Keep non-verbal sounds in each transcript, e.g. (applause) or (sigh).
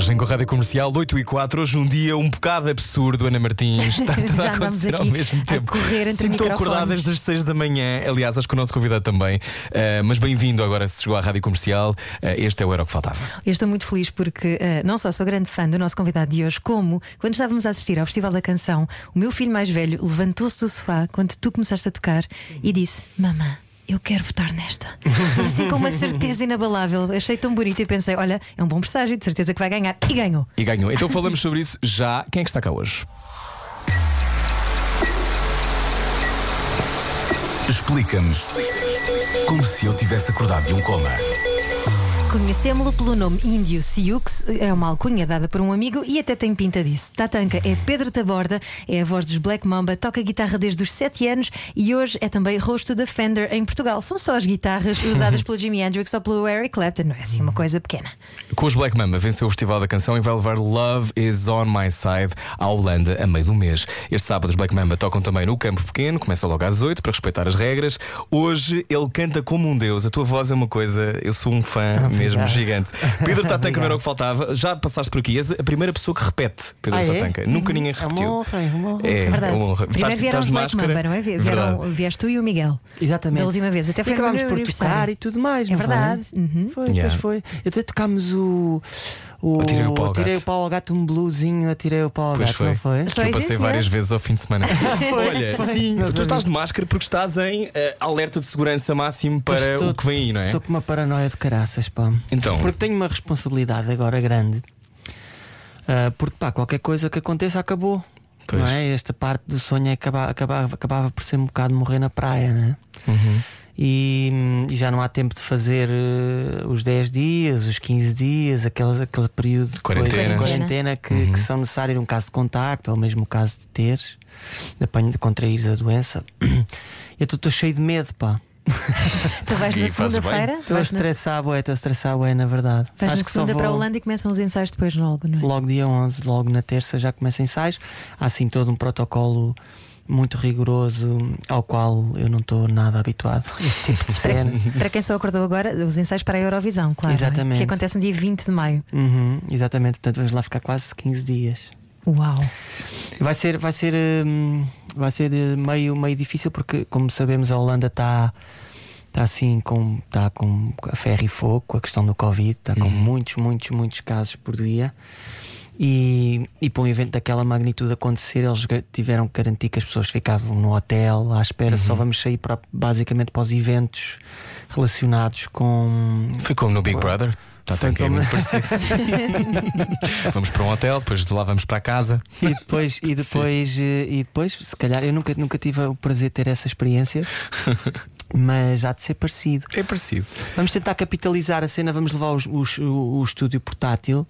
Viagem com a Rádio Comercial 8 e 4. Hoje um dia um bocado absurdo, Ana Martins. Está (laughs) tudo a acontecer ao mesmo tempo. Sim, estou microfones. desde as 6 da manhã. Aliás, acho que o nosso convidado também. Uh, mas bem-vindo agora, se chegou à Rádio Comercial. Uh, este é o Era o que Faltava. Eu estou muito feliz porque eh, não só sou grande fã do nosso convidado de hoje, como quando estávamos a assistir ao Festival da Canção, o meu filho mais velho levantou-se do sofá quando tu começaste a tocar e disse: Mamã. Eu quero votar nesta. Mas assim com uma certeza inabalável. Achei tão bonito e pensei: olha, é um bom presságio, de certeza que vai ganhar. E ganhou. E ganhou. Então falamos sobre isso já. Quem é que está cá hoje? Explica-nos como se eu tivesse acordado de um coma. Conhecemos-lo pelo nome Índio Siux, é uma alcunha dada por um amigo e até tem pinta disso. Tatanka é Pedro Taborda, é a voz dos Black Mamba, toca guitarra desde os 7 anos e hoje é também rosto da Fender em Portugal. São só as guitarras (laughs) usadas pelo Jimi Hendrix ou pelo Eric Clapton, não é assim uma coisa pequena. Com os Black Mamba venceu o Festival da Canção e vai levar Love Is On My Side à Holanda a meio do mês. Este sábado os Black Mamba tocam também no Campo Pequeno, começa logo às 8 para respeitar as regras. Hoje ele canta como um deus. A tua voz é uma coisa, eu sou um fã mesmo gigante. Pedro Tatanka não era o que faltava. Já passaste por aqui, és a primeira pessoa que repete Pedro Ah, é? Tatanka. Nunca ninguém É uma repetiu. honra, é uma honra. É, Verdade. é uma honra. Primeiro Estás- vieram os de Black máscara. Mamba, não é? Vieram, Verdade. vieste tu e o Miguel. Exatamente. Da última vez. Até foi acabámos por tocar e tudo mais. É verdade. Foi, Uhum. foi Yeah. depois foi. Até tocámos o. o Atirei o pau ao Atirei gato. o pau ao gato, um bluesinho, atirei o pau ao Pois gato, foi. não foi? Que Foi, eu sim, passei senhor. várias vezes ao fim de semana. (laughs) Olha, Foi. sim, tu estás de máscara porque estás em eh, alerta de segurança máximo para Estou- o que vem aí, não é? Estou com uma paranoia de caraças, pá. Então. Porque tenho uma responsabilidade agora grande. Ah, porque, pá, qualquer coisa que aconteça acabou. Pois. Não é? Esta parte do sonho é acaba, acabava, acabava por ser um bocado morrer na praia, não é? Uhum. E, e já não há tempo de fazer eh, os 10 dias, os 15 dias, aquele, aquele período de Quarentena. quarentena que, Uhum. que são necessários num caso de contacto ou mesmo no caso de teres, de, apanho, de contraires a doença. (clears throat) Eu estou cheio de medo, pá. (laughs) Tu vais na segunda-feira? Estou a na- estressar, bué, estou a estressar, bué, na verdade. Vais na Acho que só segunda para a Holanda e começam os ensaios depois logo, não é? Logo dia 11, logo na terça já começa ensaios. Há assim todo um protocolo muito rigoroso ao qual eu não estou nada habituado. Este tipo de (laughs) cena. Para quem só acordou agora, os ensaios para a Eurovisão, claro. é? Exatamente. Que acontece no dia 20 de maio. Uhum, exatamente, portanto vamos lá ficar quase 15 dias. Uau! Vai ser, vai ser, hum, vai ser eh, meio, meio difícil porque, como sabemos, a Holanda está está assim com, está com a ferro e fogo com a questão do Covid, está com muitos, muitos, muitos casos por dia. E, e para um evento daquela magnitude acontecer, eles tiveram que garantir que as pessoas ficavam no hotel à espera. Só vamos sair para, basicamente para os eventos relacionados com. Foi como no Big Brother. Tatanka é como- muito parecido. (laughs) vamos para um hotel, depois de lá vamos para casa. E depois, e depois, eh, e depois, se calhar, eu nunca, nunca tive o prazer de ter essa experiência, (laughs) mas há de ser parecido. É parecido. Vamos tentar capitalizar a cena, vamos levar os- os- o, o estúdio portátil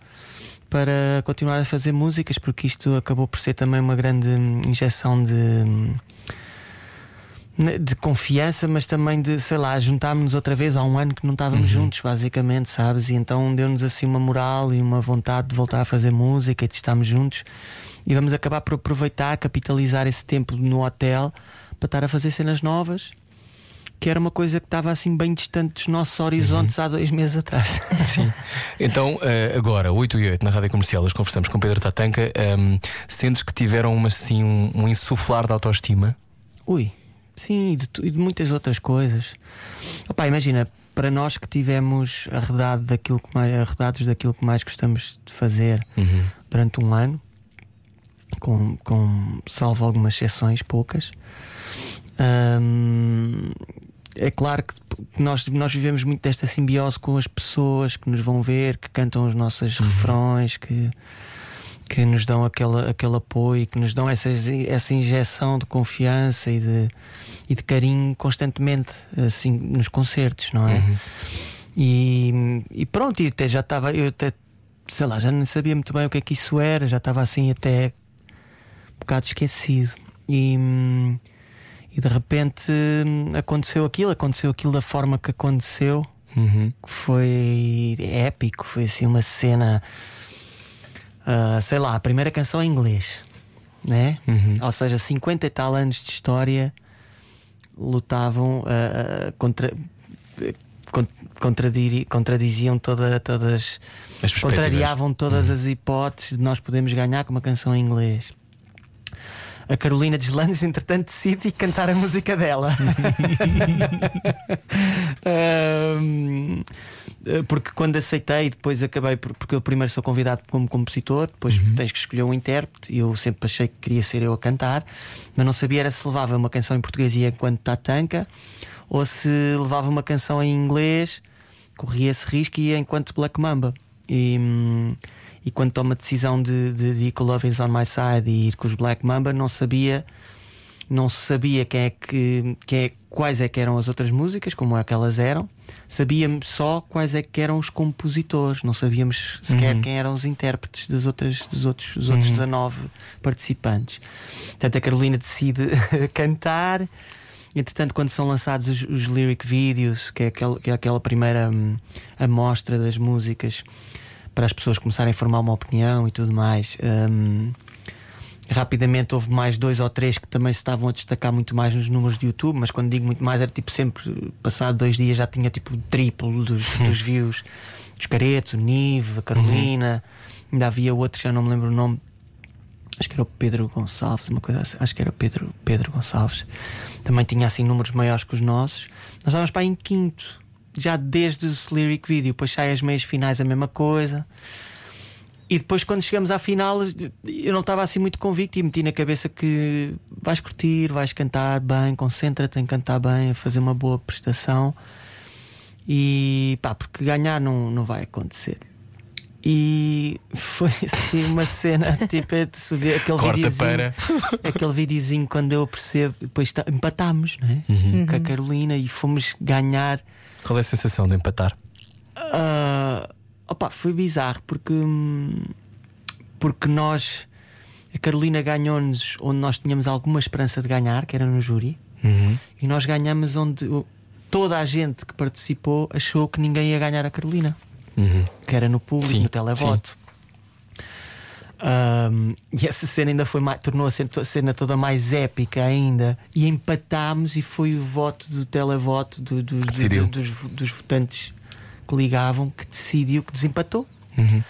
para continuar a fazer músicas, porque isto acabou por ser também uma grande injeção de. hum, de confiança, mas também de, sei lá, juntámos-nos outra vez há um ano que não estávamos juntos, basicamente, sabes? E então deu-nos assim uma moral e uma vontade de voltar a fazer música e de estarmos juntos. E vamos acabar por aproveitar, capitalizar esse tempo no hotel para estar a fazer cenas novas, que era uma coisa que estava assim bem distante dos nossos horizontes há dois meses atrás. (laughs) Então, eh, agora, 8 e 8 na rádio comercial, hoje conversamos com Pedro Tatanka. Ehm, sentes que tiveram uma, assim, um, um insuflar de autoestima? Ui, sim, e de, e de muitas outras coisas. Opa, imagina, para nós que tivemos arredado daquilo que mais, arredados daquilo que mais gostamos de fazer durante um ano, com, com salvo algumas exceções, poucas. hum, é claro que nós, nós vivemos muito desta simbiose com as pessoas que nos vão ver, que cantam os nossos refrões, que, que nos dão aquele, aquele apoio, que nos dão essa, essa injeção de confiança e de, e de carinho constantemente assim, nos concertos, não é? E, e pronto, e até já estava, eu até, sei lá, já não sabia muito bem o que é que isso era, já estava assim até um bocado esquecido. E, hum, E de repente hum, aconteceu aquilo, aconteceu aquilo da forma que aconteceu, Uhum. que foi épico, foi assim uma cena, ah, sei lá, a primeira canção em inglês, né? Ou seja, 50 e tal anos de história lutavam ah, contra. con- contradiri- contradiziam toda, todas contrariavam todas as hipóteses de nós podermos ganhar com uma canção em inglês. A Carolina Deslandes, entretanto, decide cantar a música dela. (laughs) Ahm, porque quando aceitei, depois acabei por, porque eu primeiro sou convidado como compositor, depois tens que escolher um intérprete. E eu sempre achei que queria ser eu a cantar, mas não sabia era se levava uma canção em português e ia enquanto tatanca, ou se levava uma canção em inglês, corria esse risco e ia enquanto Black Mamba. E, hum, e quando tomo a decisão de, de, de ir com Love is on My Side e ir com os Black Mamba, não sabia não sabia quem é que, quem é, quais é que eram as outras músicas, como é que elas eram. Sabíamos só quais é que eram os compositores, não sabíamos sequer quem eram os intérpretes dos outros, dos outros, dos outros 19 participantes. Portanto, a Carolina decide (laughs) cantar. Entretanto, quando são lançados os, os lyric videos, que é aquela, que é aquela primeira hum, amostra das músicas, para as pessoas começarem a formar uma opinião e tudo mais. hum, Rapidamente houve mais dois ou três que também se estavam a destacar muito mais nos números de YouTube, mas quando digo muito mais era tipo sempre, passado dois dias já tinha tipo o triplo dos, dos views. Dos Caretos, o Nive, a Carolina, ainda havia outro, já não me lembro o nome, acho que era o Pedro Gonçalves, uma coisa assim, acho que era o Pedro, Pedro Gonçalves, também tinha assim números maiores que os nossos. Nós estávamos para aí em quinto, já desde o lyric video, depois sai as meias finais a mesma coisa. E depois, quando chegamos à final, eu não estava assim muito convicto e meti na cabeça que vais curtir, vais cantar bem, concentra-te em cantar bem, a fazer uma boa prestação. E pá, porque ganhar não, não vai acontecer. E foi (laughs) assim uma cena, tipo, é de se ver aquele Corta videozinho, para. (laughs) aquele videozinho quando eu percebo, depois tá- empatámos, não é? Uhum. Com a Carolina e fomos ganhar. Qual é a sensação de empatar? Ah, opa, foi bizarro porque, hum, porque nós, a Carolina ganhou-nos onde nós tínhamos alguma esperança de ganhar, que era no júri, Uhum. e nós ganhamos onde toda a gente que participou achou que ninguém ia ganhar a Carolina, Uhum. que era no público, Sim, no televoto. Ahm, e essa cena ainda foi mais, tornou a cena, a cena toda mais épica ainda. E empatámos e foi o voto do televoto do- do- do- dos, dos votantes que ligavam que decidiu que desempatou. Uhum.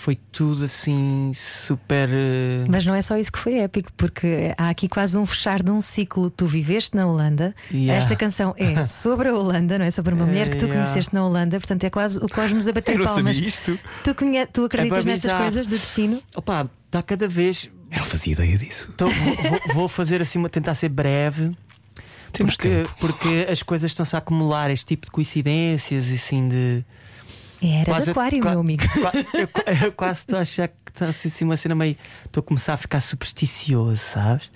Foi tudo assim super. eh, Mas não é só isso que foi épico, porque há aqui quase um fechar de um ciclo. Tu viveste na Holanda, Yeah. esta canção é (laughs) sobre a Holanda, não é? Sobre uma mulher que tu Yeah. conheceste na Holanda, portanto é quase o cosmos a bater (laughs) Eu não palmas. sabia isto. Tu, conhe... tu acreditas É nestas coisas do destino? Opa, está cada vez. Eu não fazia ideia disso. Então, vou, vou- vou fazer assim, uma, tentar ser breve. Temos porque, tempo. porque as coisas estão-se a acumular, este tipo de coincidências, assim de. Era Quase- de aquário, qua- meu amigo. (laughs) eu, (laughs) qua- eu quase estou a achar que está assim, assim uma cena meio. Estou a começar a ficar supersticioso, sabes?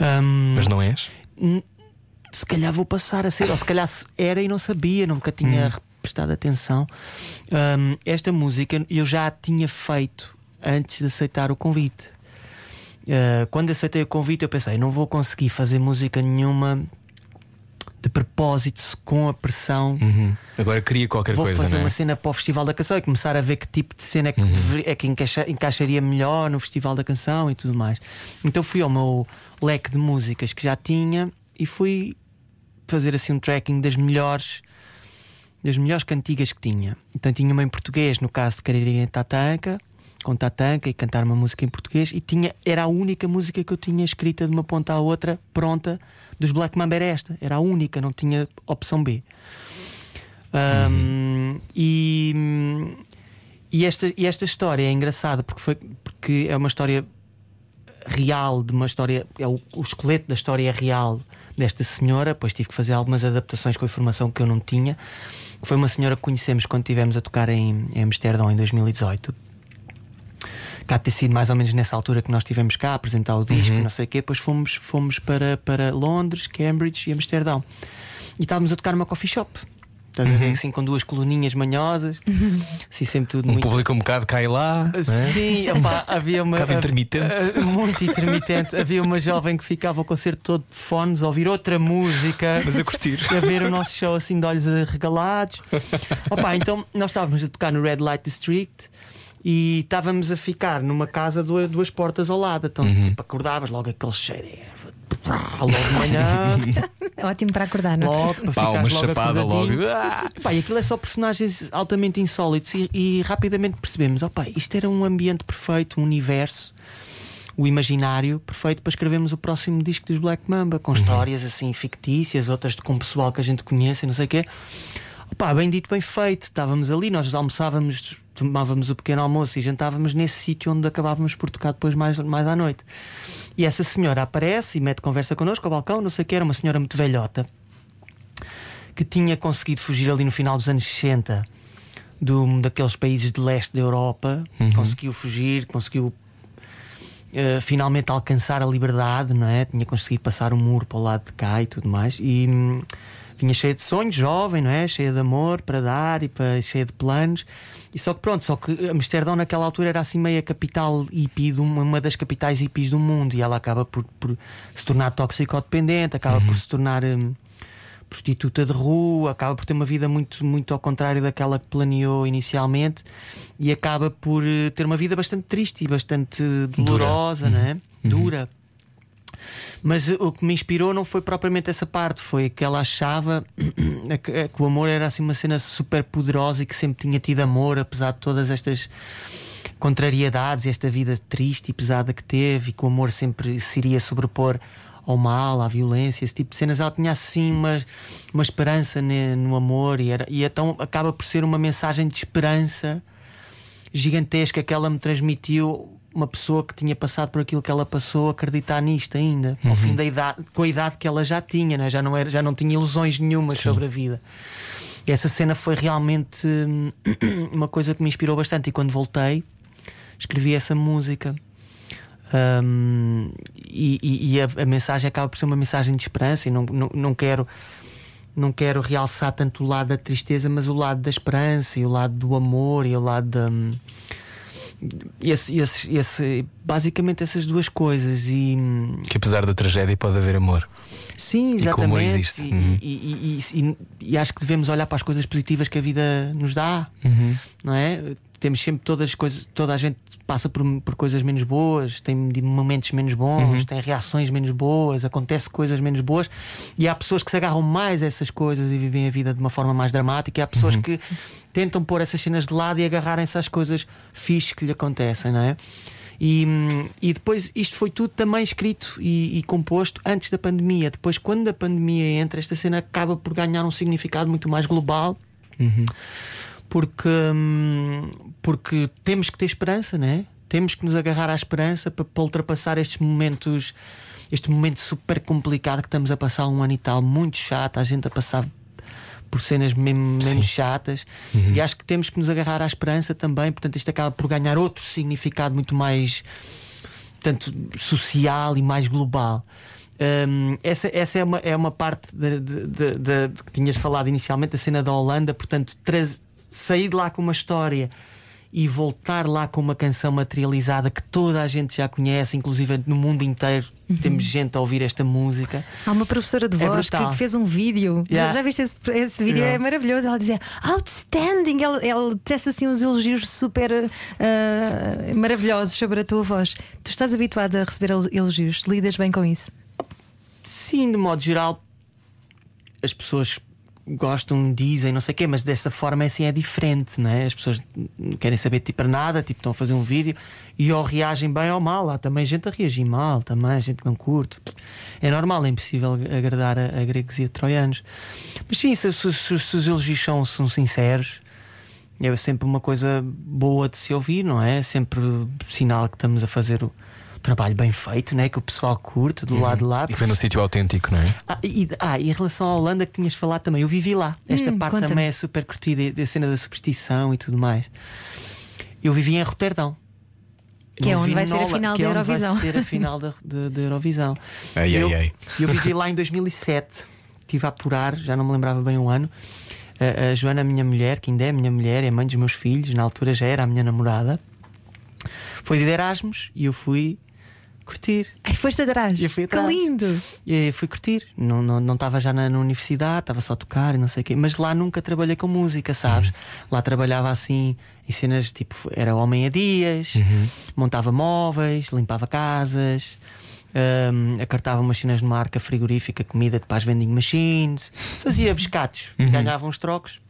Ahm, Mas não és? se calhar vou passar a ser, ou se calhar era e não sabia, nunca tinha prestado atenção. Ahm, esta música eu já a tinha feito antes de aceitar o convite. Ah, quando aceitei o convite, eu pensei: não vou conseguir fazer música nenhuma de propósito com a pressão. Uhum. Agora queria qualquer Vou coisa, fazer não é? uma cena para o Festival da Canção e começar a ver que tipo de cena é que, deveria- é que encaixa- encaixaria melhor no Festival da Canção e tudo mais. Então fui ao meu leque de músicas que já tinha e fui fazer assim um tracking das melhores das melhores cantigas que tinha. Então tinha uma em português, no caso de querer ir em Tatanka, com Tatanka e cantar uma música em português, e tinha, era a única música que eu tinha escrita de uma ponta à outra, pronta, dos Black Mamba era esta, era a única, não tinha opção B. Um, e, e, esta, e esta história é engraçada porque, foi, porque é uma história real, de uma história, é o, o esqueleto da história é real desta senhora. Depois tive que fazer algumas adaptações com a informação que eu não tinha. Foi uma senhora que conhecemos quando estivemos a tocar em, em Amsterdão em 2018. Cá ter sido mais ou menos nessa altura que nós estivemos cá a apresentar o disco, não sei o quê. Depois fomos, fomos para, para Londres, Cambridge e Amsterdão. E estávamos a tocar numa coffee shop. Estás a ver? Assim com duas coluninhas manhosas, assim sempre tudo Um muito. público um bocado cai lá. é? Sim, opá, havia uma. Um bocado intermitente. ah, (laughs) Muito intermitente. Havia uma jovem que ficava o concerto todo de fones a ouvir outra música. Mas a curtir. A ver o nosso show assim de olhos arregalados. Opa, então nós estávamos a tocar no Red Light District e estávamos a ficar numa casa duas, duas portas ao lado. Então, Uhum. tipo, acordavas logo aquele cheiro erva, logo de manhã, (laughs) Ótimo para acordar, não? é? logo para Pá, uma logo chapada logo. Ah! Pá, e aquilo é só personagens altamente insólitos e, e rapidamente percebemos: opa, isto era um ambiente perfeito, um universo, o imaginário perfeito para escrevermos o próximo disco dos Black Mamba, com histórias assim fictícias, outras com pessoal que a gente conhece e não sei o quê. Opa, bem dito, bem feito. Estávamos ali, nós almoçávamos, tomávamos o pequeno almoço e jantávamos nesse sítio onde acabávamos por tocar depois mais, mais à noite. E essa senhora aparece e mete conversa connosco ao balcão, não sei o que, era uma senhora muito velhota que tinha conseguido fugir ali no final dos anos 60 de um daqueles países de leste da Europa, conseguiu fugir, conseguiu eh, finalmente alcançar a liberdade, não é? Tinha conseguido passar o muro para o lado de cá e tudo mais. E hum, vinha cheia de sonhos, jovem, não é? Cheia de amor para dar e para, cheia de planos. E só que pronto, só que Amsterdão naquela altura era assim meio a capital hippie, de uma, uma das capitais hippies do mundo, e ela acaba por, por se tornar toxicodependente, acaba por se tornar. hum, prostituta de rua, acaba por ter uma vida muito, muito ao contrário daquela que planeou inicialmente e acaba por eh, ter uma vida bastante triste e bastante dolorosa, não é? Dura. Mas o que me inspirou não foi propriamente essa parte, foi que ela achava (clears throat) que, o amor era assim uma cena super poderosa e que sempre tinha tido amor, apesar de todas estas contrariedades, esta vida triste e pesada que teve, e que o amor sempre se iria sobrepor ao mal, à violência, esse tipo de cenas. Ela tinha assim uma, uma esperança no amor, e, era, e então acaba por ser uma mensagem de esperança gigantesca que ela me transmitiu. Uma pessoa que tinha passado por aquilo que ela passou, acreditar nisto ainda, ao fim da idade, com a idade que ela já tinha, né? já, não era, já não tinha ilusões nenhumas sobre a vida. E essa cena foi realmente hum, (clears throat) uma coisa que me inspirou bastante. E quando voltei, escrevi essa música. Hum, e e- e a, a mensagem acaba por ser uma mensagem de esperança. E não, não, não quero. Não quero realçar tanto o lado da tristeza, mas o lado da esperança e o lado do amor e o lado da. Esse, esse, esse- basicamente essas duas coisas. E, Que apesar da tragédia pode haver amor. Sim, E amor exatamente. existe. E, Uhum. e- e- e- e acho que devemos olhar para as coisas positivas que a vida nos dá, Uhum. não é? Temos sempre todas as coisas, toda a gente passa por, por coisas menos boas, tem momentos menos bons, Uhum. tem reações menos boas, acontece coisas menos boas, e há pessoas que se agarram mais a essas coisas e vivem a vida de uma forma mais dramática, e há pessoas Uhum. que tentam pôr essas cenas de lado e agarrarem-se às coisas fixes que lhe acontecem, não é? E, hum, e depois isto foi tudo também escrito e, e composto antes da pandemia. Depois, quando a pandemia entra, esta cena acaba por ganhar um significado muito mais global. Porque, hum, porque temos que ter esperança, né? Temos que nos agarrar à esperança para, para ultrapassar estes momentos, este momento super complicado que estamos a passar um ano e tal, muito chato, a gente a passar por cenas mesmo, mesmo chatas e acho que temos que nos agarrar à esperança também, portanto isto acaba por ganhar outro significado muito mais tanto social e mais global. Hum, essa essa é, uma, é uma parte de, de- de- de- que tinhas falado inicialmente, da cena da Holanda, portanto, sair de lá com uma história e voltar lá com uma canção materializada que toda a gente já conhece, inclusive no mundo inteiro temos gente a ouvir esta música. Há uma professora de É voz que, brutal. que fez um vídeo. Já- Yeah. Já, viste esse, esse vídeo? Yeah. É maravilhoso. Ela dizia outstanding. Ela, ela tece assim uns elogios super ah, maravilhosos sobre a tua voz. Tu estás habituado a receber elo- elogios, lidas bem com isso. Sim, de modo geral, as pessoas gostam, dizem, não sei o quê, mas dessa forma assim é diferente, não é? As pessoas não querem saber tipo para nada, tipo, estão a fazer um vídeo e ou reagem bem ou mal. Há também gente a reagir mal, também, gente que não curte. É normal, é impossível agradar a, a gregos e a troianos. Mas sim, se, se- se- se os elogios são, são sinceros. É sempre uma coisa boa de se ouvir, não é? Sempre sinal que estamos a fazer o trabalho bem feito, não é? Que o pessoal curte do lado de lá. E foi no sítio autêntico, não é? Ah, e, ah, e em relação à Holanda que tinhas falado também, eu vivi lá. Esta Hum, parte conta-me. também é super curtida, da cena da superstição e tudo mais. Eu vivi em Roterdão. Que é Não onde vai ser a Nola- final que da é onde Eurovisão. Vai ser a final da, da- da Eurovisão. Ai, ai, eu, ai. eu vivi lá em 2007, estive a apurar, já não me lembrava bem o ano. A, a Joana, a minha mulher, que ainda é a minha mulher, é mãe dos meus filhos, na altura já era a minha namorada, foi de Erasmus e eu fui curtir. Ai, foste atrás. E eu fui Que atrás. lindo. E fui curtir. Não estava não, não já na, na universidade, estava só a tocar e não sei o quê. Mas lá nunca trabalhei com música, sabes? Lá trabalhava assim em cenas tipo, era homem a dias, montava móveis, limpava casas. hum, acartava umas cenas numa arca frigorífica, comida para as vending machines, fazia pescados, ganhava uns trocos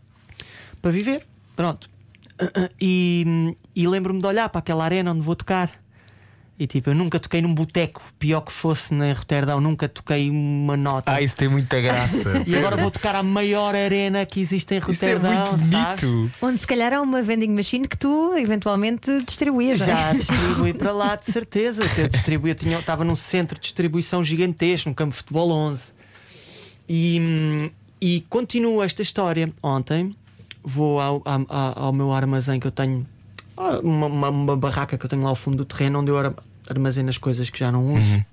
para viver. Pronto. (clears throat) E, e lembro-me de olhar para aquela arena onde vou tocar. E tipo, eu nunca toquei num boteco, pior que fosse na Roterdão, nunca toquei uma nota. Ah, isso tem muita graça. (laughs) E agora vou tocar a maior arena que existe em Isso é Roterdão, muito sabes? bonito. Onde se calhar há uma vending machine que tu eventualmente distribuías. é? Já distribuí para lá, de certeza. Que eu distribuía, tinha, estava num centro de distribuição gigantesco, num campo de futebol 11. E, e continuo esta história. Ontem vou ao, ao, ao- meu armazém que eu tenho, ah, uma, uma- uma barraca que eu tenho lá ao fundo do terreno, onde eu ar- armazeno as coisas que já não uso.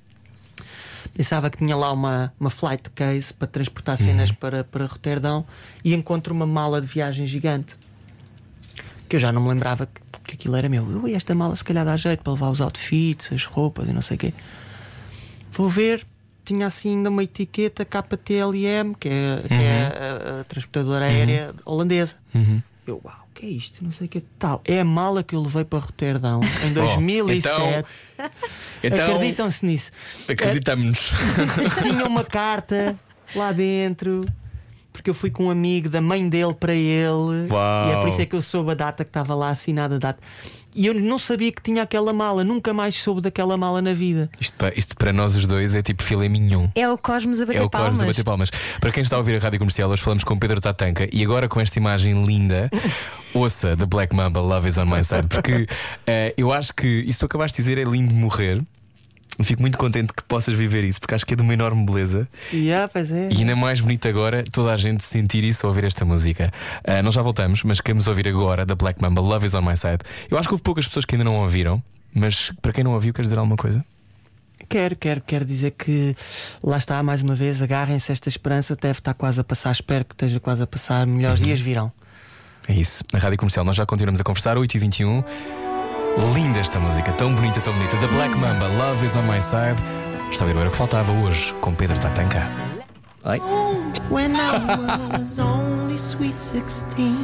Pensava que tinha lá uma, uma flight case para transportar cenas para, para Roterdão e encontro uma mala de viagem gigante que eu já não me lembrava que, que aquilo era meu. Ui, esta mala se calhar dá jeito para levar os outfits, as roupas e não sei o quê. Vou ver, tinha assim ainda uma etiqueta KTLM, que é, que é a, a transportadora aérea holandesa. Eu, uau, que é isto? Não sei o que tal. É a mala que eu levei para Roterdão em (laughs) 2007. Então, Acreditam-se nisso. acreditamos-nos. (laughs) Tinha uma carta lá dentro. Porque eu fui com um amigo da mãe dele para ele Uau. e é por isso é que eu soube a data que estava lá assinada a data. E eu não sabia que tinha aquela mala, nunca mais soube daquela mala na vida. Isto, isto para nós os dois é tipo filé mignon. É o Cosmos a bater É o Cosmos palmas. a bater palmas. Para quem está a ouvir a rádio comercial, hoje falamos com Pedro Tatanka e agora com esta imagem linda, (laughs) ouça da Black Mamba Love is on my side, porque (laughs) eh, eu acho que isso que tu acabaste de dizer é lindo de morrer. Fico muito contente que possas viver isso, porque acho que é de uma enorme beleza. E ah, pois é. E ainda mais bonito agora toda a gente sentir isso ao ouvir esta música. Ah, nós já voltamos, mas queremos ouvir agora da Black Mamba Love is on my side. Eu acho que houve poucas pessoas que ainda não ouviram, mas para quem não ouviu, queres dizer alguma coisa? Quero, quero, quero dizer que lá está, mais uma vez, agarrem-se esta esperança, deve estar quase a passar, espero que esteja quase a passar, melhores dias virão. É isso, na rádio comercial nós já continuamos a conversar, 8h21. Linda esta música, tão bonita, tão bonita. Da Black Mamba, Love is on my side. Está a ver o que faltava hoje com Pedro Tatanka. Ai. when I was only sweet 16.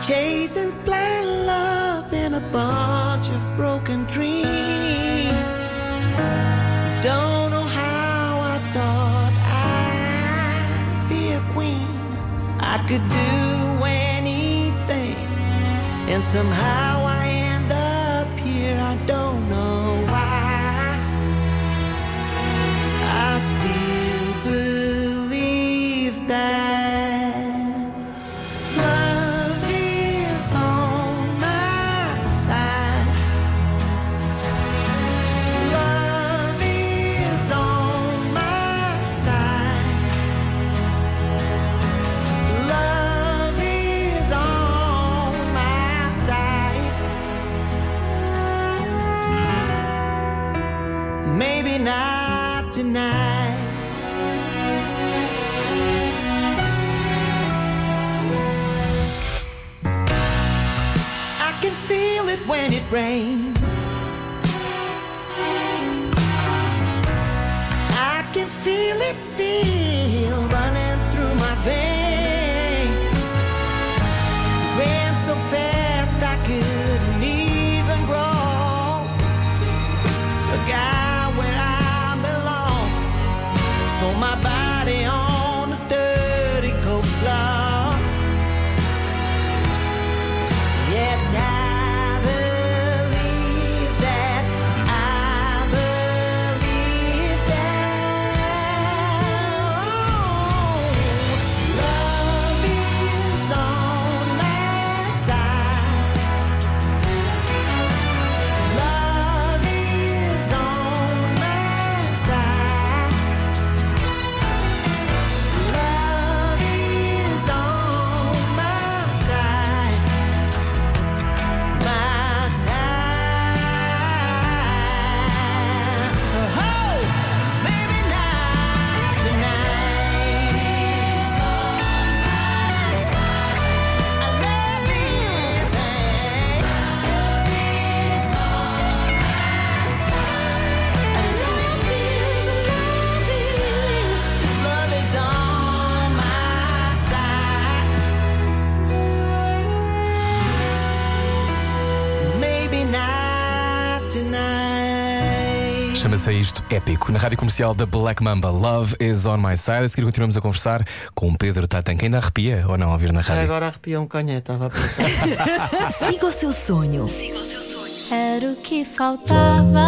Chasing blind love in a bunch of broken dreams. Don't could do anything, and somehow épico. Na rádio comercial da Black Mamba, Love is on my side. A seguir continuamos a conversar com o Pedro Tatan, que ainda arrepia ou não ao vir na rádio. Agora arrepiou um canhé, estava a pensar. (laughs) Siga o seu sonho. Era o que faltava.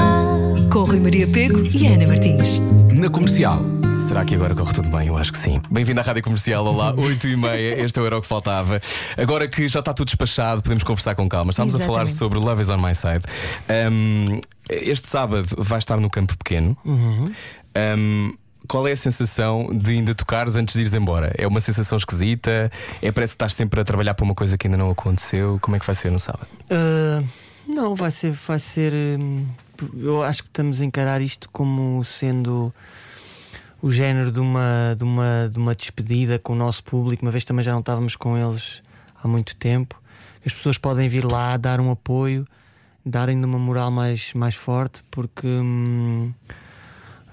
Com Rui Maria Pego e Ana Martins. Na comercial. Será que agora corre tudo bem? Eu acho que sim. Bem-vindo à Rádio Comercial, olá, (laughs) 8 e meia. Este era o que faltava. Agora que já está tudo despachado, podemos conversar com calma. Estamos a falar sobre Love is on my side. Um, este sábado vai estar no Campo Pequeno. Um, qual é a sensação de ainda tocares antes de ires embora? É uma sensação esquisita? É parece que estás sempre a trabalhar para uma coisa que ainda não aconteceu? Como é que vai ser no sábado? Ah, não, vai ser, vai ser. Eu acho que estamos a encarar isto como sendo o género de uma, de uma, de uma despedida com o nosso público, uma vez também já não estávamos com eles há muito tempo. As pessoas podem vir lá dar um apoio, darem uma moral mais, mais forte, porque hum,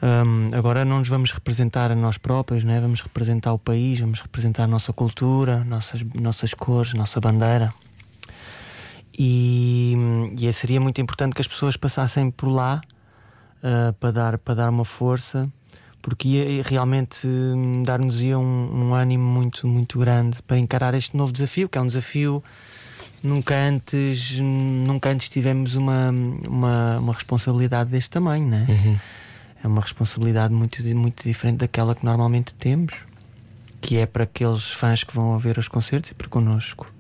hum, agora não nos vamos representar a nós próprios, né? vamos representar o país, vamos representar a nossa cultura, nossas, nossas cores, nossa bandeira. E, e seria muito importante que as pessoas passassem por lá ah, para, dar, para dar uma força, porque ia, realmente hum, dar-nos-ia um, um ânimo muito, muito grande para encarar este novo desafio, que é um desafio nunca antes, nunca antes tivemos uma, uma, uma responsabilidade deste tamanho, né? É uma responsabilidade muito, muito diferente daquela que normalmente temos, que é para aqueles fãs que vão ver os concertos e para connosco.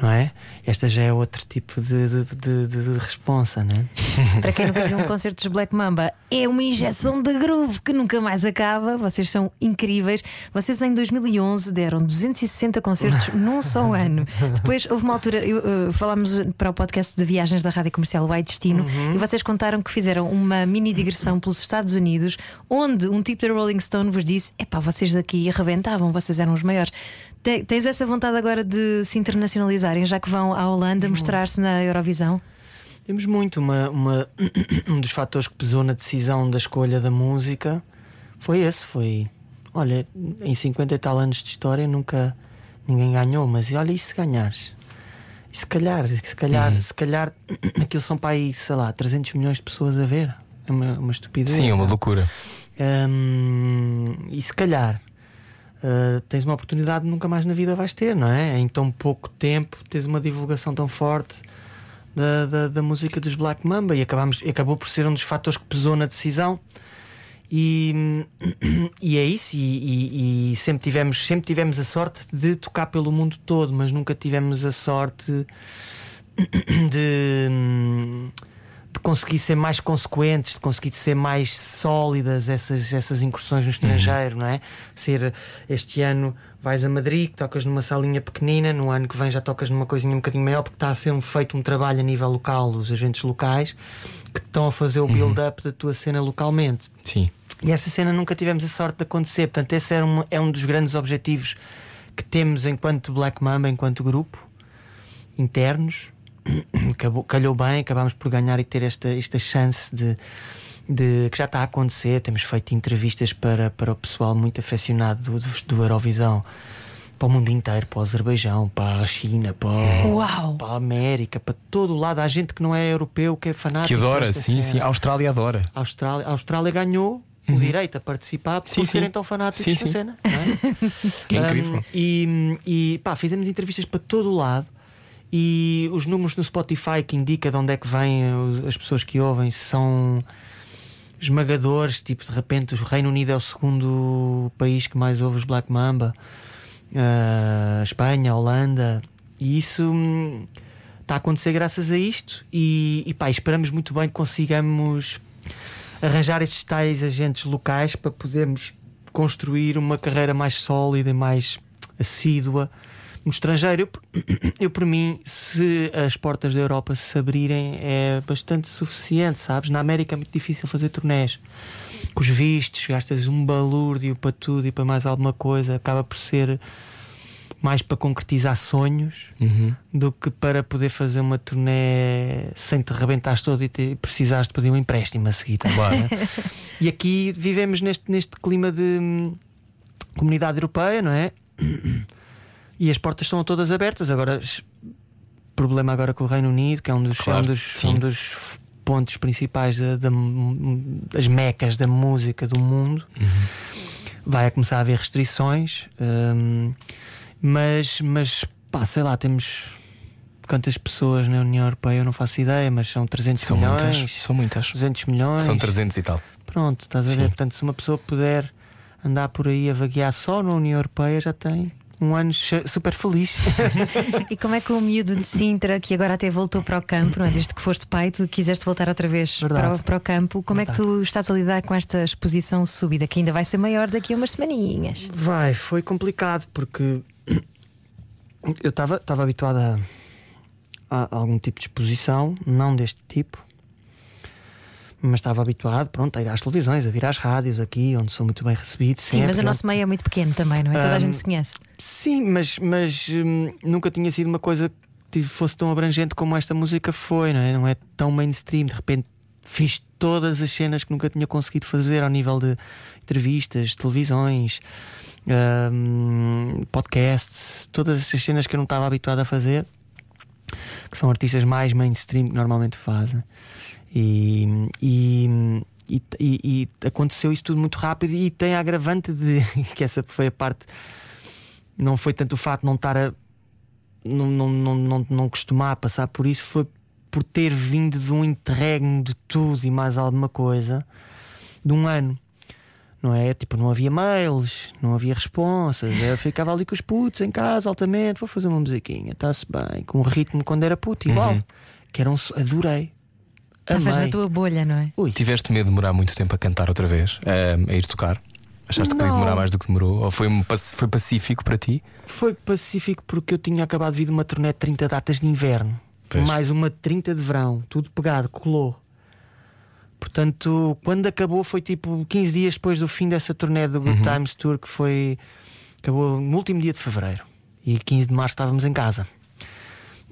Não é? Esta já é outro tipo de, de, de, de- responsa, né? (laughs) Para quem nunca viu um concerto dos Black Mamba, é uma injeção de groove que nunca mais acaba. Vocês são incríveis. Vocês em 2011 deram 260 concertos (laughs) num só ano. Depois houve uma altura, eu, eh, falámos para o podcast de viagens da Rádio Comercial Vai Destino e vocês contaram que fizeram uma mini digressão pelos Estados Unidos, onde um tipo da Rolling Stone vos disse: Epá, vocês daqui arrebentavam, vocês eram os maiores. Te- Tens essa vontade agora de se internacionalizarem, já que vão à Holanda mostrar-se na Eurovisão? Temos muito. Uma, uma- (clears throat) um dos fatores que pesou na decisão da escolha da música foi esse: foi olha, em 50 e tal anos de história nunca ninguém ganhou, mas olha, e se ganhares? E se calhar, se calhar, se calhar (clears throat) aquilo são para aí, sei lá, 300 milhões de pessoas a ver. É uma, uma estupidez. Sim, é uma loucura. Hum, e se calhar uh, tens uma oportunidade que nunca mais na vida vais ter, não é? Em tão pouco tempo tens uma divulgação tão forte da, da, da música dos Black Mamba e acabamos, acabou por ser um dos fatores que pesou na decisão. E, (clears throat) e é isso, e, e- e sempre, tivemos, sempre tivemos a sorte de tocar pelo mundo todo, mas nunca tivemos a sorte (clears throat) de, de conseguir ser mais consequentes, de conseguir ser mais sólidas essas, essas incursões no estrangeiro, não é? Ser este ano vais a Madrid, tocas numa salinha pequenina, no ano que vem já tocas numa coisinha um bocadinho maior, porque está a ser um, feito um trabalho a nível local, os agentes locais que estão a fazer o build-up da tua cena localmente. Sim. E essa cena nunca tivemos a sorte de acontecer. Portanto, esse era um, é um dos grandes objetivos que temos enquanto Black Mamba, enquanto grupo, internos. (clears throat) Acabou, calhou bem, acabámos por ganhar e ter esta, esta chance de, de que já está a acontecer. Temos feito entrevistas para, para o pessoal muito afeccionado do, do, do Eurovisão. Para o mundo inteiro, para o Azerbaijão, para a China, para, Uau! para a América, para todo o lado. Há gente que não é europeu, que é fanático. Que adora, sim, cena. sim. A Austrália adora. A Austrália, a Austrália ganhou o direito a participar por Sim, sim. serem tão fanáticos Sim, da sim. cena. não é? (laughs) Que incrível. Um, e, e pá, fizemos entrevistas para todo o lado. E os números no Spotify que indica de onde é que vêm os- as pessoas que ouvem são esmagadores. Tipo, de repente, o Reino Unido é o segundo país que mais ouve os Black Mamba, Ah, Espanha, Holanda, e isso hum, está a acontecer graças a isto. E, e pá, esperamos muito bem que consigamos arranjar esses tais agentes locais para podermos construir uma carreira mais sólida e mais assídua no estrangeiro. Eu, eu, por mim, se as portas da Europa se abrirem, é bastante suficiente, sabes? Na América é muito difícil fazer turnés. Com os vistos, gastas um balúrdio para tudo e para mais alguma coisa, acaba por ser mais para concretizar sonhos do que para poder fazer uma turnê sem te arrebentares todo e te, precisares de pedir um empréstimo a seguir. bom, né? (laughs) e aqui vivemos neste, neste clima de hum, comunidade europeia, não é? E as portas estão todas abertas. Agora, problema agora com o Reino Unido, que é um dos, Claro, é um dos, sim. um dos pontos principais da- da- das mecas da música do mundo. Vai começar a haver restrições, hum, mas, mas pá, sei lá, temos quantas pessoas na União Europeia, eu não faço ideia, mas são 300 São milhões, muitas. São muitas. 200 milhões. São 300 e tal. Pronto, estás a Sim. ver? Portanto, se uma pessoa puder andar por aí a vaguear só na União Europeia, já tem um ano super feliz. (laughs) E como é que o miúdo de Sintra, que agora até voltou para o campo, não é? Desde que foste pai, tu quiseste voltar outra vez para Verdade. o, para o campo, como é que tu estás a lidar com esta exposição súbita, que ainda vai ser maior daqui a umas semaninhas? Vai, foi complicado porque eu estava estava habituado a, a algum tipo de exposição, não deste tipo, mas estava habituado pronto, a ir às televisões, a vir às rádios aqui, onde sou muito bem recebido. Sim, sempre. mas o nosso meio é muito pequeno também, não é? Toda a Ahm, gente se conhece. Sim, mas, mas hum, nunca tinha sido uma coisa que fosse tão abrangente como esta música foi, não é? Não é tão mainstream. De repente fiz todas as cenas que nunca tinha conseguido fazer ao nível de entrevistas, televisões, hum, podcasts, todas essas cenas que eu não estava habituado a fazer, que são artistas mais mainstream que normalmente fazem. E, e, e, e- aconteceu isso tudo muito rápido e tem a agravante de (laughs) que essa foi a parte não foi tanto o fato de não estar a não, não, não, não, não costumar passar por isso, foi por ter vindo de um interregno de tudo e mais alguma coisa de um ano. Não é? Tipo, não havia mails, não havia responsas. Eu ficava ali com os putos em casa, altamente. Vou fazer uma musiquinha, está-se bem. Com o ritmo quando era puto, igual. Que era um. Adorei. Estavas na tua bolha, não é? Ui. Tiveste medo de demorar muito tempo a cantar outra vez? A, a ir tocar? Achaste que Não. demorar mais do que demorou? Ou foi, um foi pacífico para ti? Foi pacífico porque eu tinha acabado de vir de uma turnê de 30 datas de inverno, Pois. mais uma de 30 de verão, tudo pegado, colou. Portanto, quando acabou foi tipo 15 dias depois do fim dessa turnê do Good Times Tour, que foi. acabou no último dia de fevereiro. E 15 de março estávamos em casa.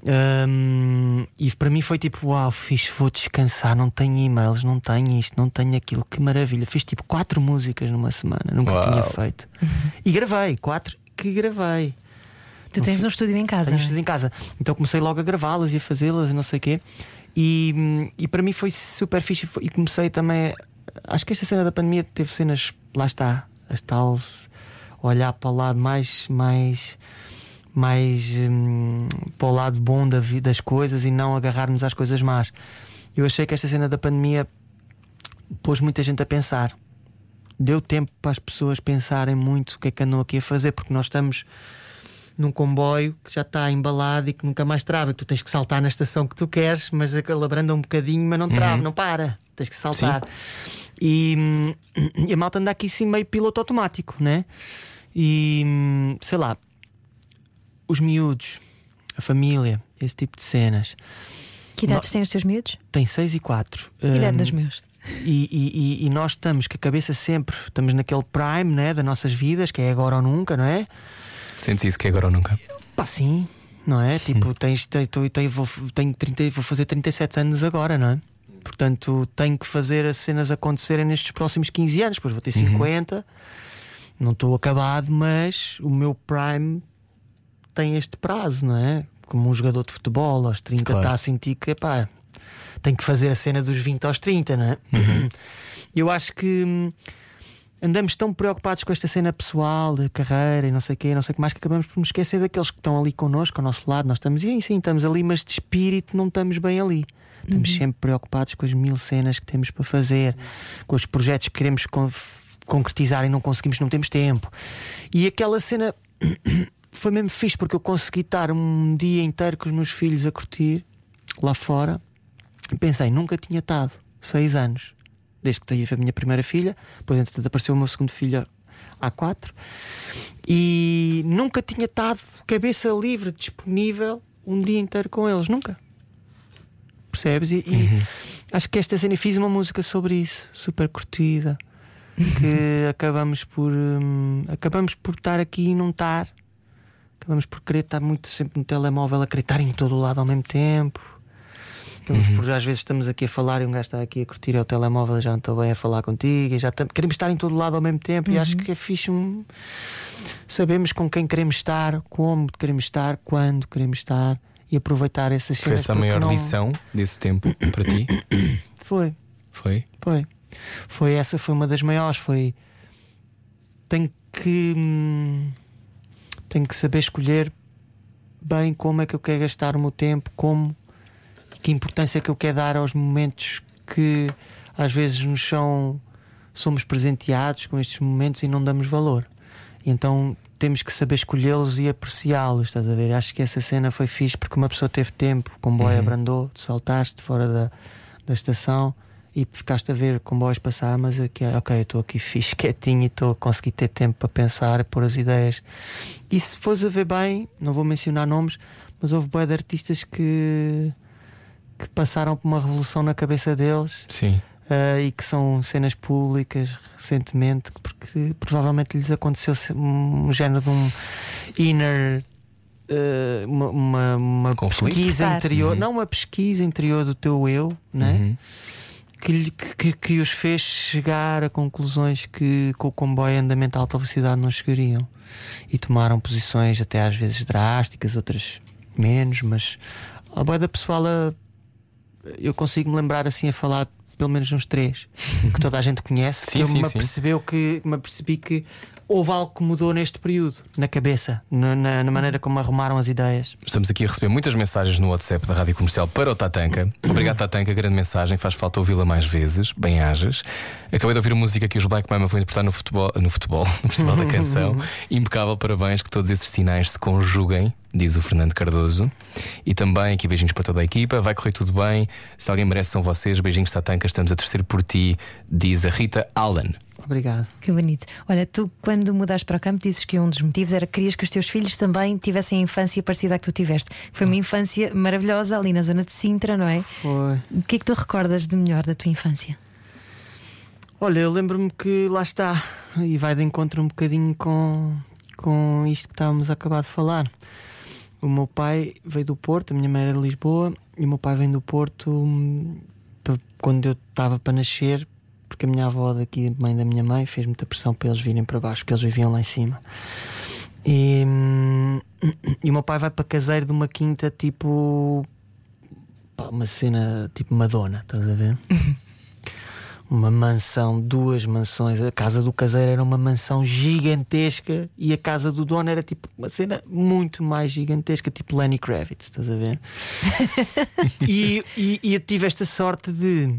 Hum, e para mim foi tipo: Uau, fiz, vou descansar. Não tenho e-mails, não tenho isto, não tenho aquilo. Que maravilha. Fiz tipo quatro músicas numa semana, nunca Uau. tinha feito. E gravei, quatro que gravei. Tu tens um estúdio em casa. Tenho não é? estúdio em casa. Então comecei logo a gravá-las e a fazê-las e não sei o quê. E, e para mim foi super fixe. E comecei também. Acho que esta cena da pandemia teve cenas. Lá está. As tal. Olhar para o lado mais. mais mais hum, para o lado bom da das coisas e não agarrarmos às coisas más. Eu achei que esta cena da pandemia pôs muita gente a pensar. Deu tempo para as pessoas pensarem muito o que é que andam aqui a fazer, porque nós estamos num comboio que já está embalado e que nunca mais trava. Tu tens que saltar na estação que tu queres, mas aquela abranda um bocadinho, mas não trava, não para. Tens que saltar. E, hum, e a malta anda aqui sim meio piloto automático, né? E hum, sei lá, os miúdos, a família, esse tipo de cenas. Que idades têm os teus miúdos? Tem 6 e 4. Idade dos meus. E, e- e- e nós estamos com a cabeça sempre, estamos naquele prime né, das nossas vidas, que é agora ou nunca, não é? Sentes isso que é agora ou nunca? Pá, sim, não é? Tipo, tens, te- tu- tenho, vou, tenho 30, vou fazer 37 anos agora, não é? Portanto, tenho que fazer as cenas acontecerem nestes próximos 15 anos, depois vou ter 50, não estou acabado, mas o meu prime tem este prazo, não é? Como um jogador de futebol, aos 30 está Claro. a sentir que, pá, tem que fazer a cena dos 20 aos 30, não é? Eu acho que hum, andamos tão preocupados com esta cena pessoal, de carreira e não sei o quê, não sei o que mais, que acabamos por nos esquecer daqueles que estão ali connosco, ao nosso lado. Nós estamos, e sim, estamos ali, mas de espírito não estamos bem ali. Estamos sempre preocupados com as mil cenas que temos para fazer, com os projetos que queremos con- concretizar e não conseguimos, não temos tempo. E aquela cena (coughs) foi mesmo fixe, porque eu consegui estar um dia inteiro com os meus filhos a curtir lá fora. Pensei, nunca tinha estado seis anos, desde que tive a minha primeira filha, depois entretanto apareceu o meu segundo filho há quatro, e nunca tinha estado cabeça livre, disponível um dia inteiro com eles, nunca. Percebes? E, e acho que esta cena fiz uma música sobre isso, super curtida, que (laughs) acabamos por hum, acabamos por estar aqui e não estar. Acabamos por querer estar muito sempre no telemóvel, a querer estar em todo o lado ao mesmo tempo. Acabamos por, às vezes estamos aqui a falar e um gajo está aqui a curtir o telemóvel e já não estou bem a falar contigo. E já queremos estar em todo lado ao mesmo tempo e acho que é fixe. um- Sabemos com quem queremos estar, como queremos estar, quando queremos estar e aproveitar essas Foi cenas. essa a porque maior não- lição desse tempo para ti? (coughs) Foi, Foi? foi. Foi essa, foi uma das maiores. Foi. Tenho que. hum, Tenho que saber escolher bem como é que eu quero gastar o meu tempo, como. Que importância é que eu quero dar aos momentos que às vezes nos são. Somos presenteados com estes momentos e não damos valor. Então temos que saber escolhê-los e apreciá-los, estás a ver? Acho que essa cena foi fixe porque uma pessoa teve tempo, o comboio abrandou, tu saltaste fora da, da estação e ficaste a ver comboios passar, mas aqui, ok, eu estou aqui fixe, quietinho e estou a conseguir ter tempo para pensar, pôr as ideias. E se fores a ver bem, não vou mencionar nomes, mas houve boé de artistas que, que passaram por uma revolução na cabeça deles Sim. ah, e que são cenas públicas recentemente, porque provavelmente lhes aconteceu um género de um inner. ah, uma, uma, uma pesquisa interior, Uhum. não uma pesquisa interior do teu eu, né? Uhum. que, que, que os fez chegar a conclusões que com o comboio andamento a alta velocidade não chegariam e tomaram posições até às vezes drásticas, outras menos, mas a boia da pessoal a- eu consigo me lembrar assim a falar pelo menos uns três que toda a gente conhece Sim, que eu sim, me sim. percebeu que me apercebi que houve algo que mudou neste período na cabeça, na, na- na maneira como arrumaram as ideias. Estamos aqui a receber muitas mensagens no WhatsApp da Rádio Comercial para o Tatanka. Obrigado, Tatanka, grande mensagem. Faz falta ouvi-la mais vezes. Bem-ajas. Acabei de ouvir a música que os Black Mama foi interpretar no futebol, no futebol, (laughs) no Festival da Canção. (laughs) Impecável, parabéns, que todos esses sinais se conjuguem, diz o Fernando Cardoso. E também aqui beijinhos para toda a equipa. Vai correr tudo bem. Se alguém merece, são vocês. Beijinhos, Tatanka. Estamos a torcer por ti, diz a Rita Allen. Obrigado. Que bonito. Olha, tu quando mudaste para o campo dizes que um dos motivos era que querias que os teus filhos também tivessem a infância parecida à que tu tiveste. Foi uma infância maravilhosa ali na zona de Sintra, não é? Foi. O que é que tu recordas de melhor da tua infância? Olha, eu lembro-me que lá está, e vai de encontro um bocadinho com, com isto que estávamos a acabar de falar. O meu pai veio do Porto, a minha mãe era de Lisboa, e o meu pai vem do Porto hum, quando eu estava para nascer, porque a minha avó daqui, mãe da minha mãe, fez muita pressão para eles virem para baixo, porque eles viviam lá em cima. E, hum, e o meu pai vai para caseiro de uma quinta tipo. pá, uma cena tipo Madonna, estás a ver? (laughs) uma mansão, duas mansões. A casa do caseiro era uma mansão gigantesca e a casa do dono era tipo uma cena muito mais gigantesca, tipo Lenny Kravitz, estás a ver? (laughs) e, e- e eu tive esta sorte de.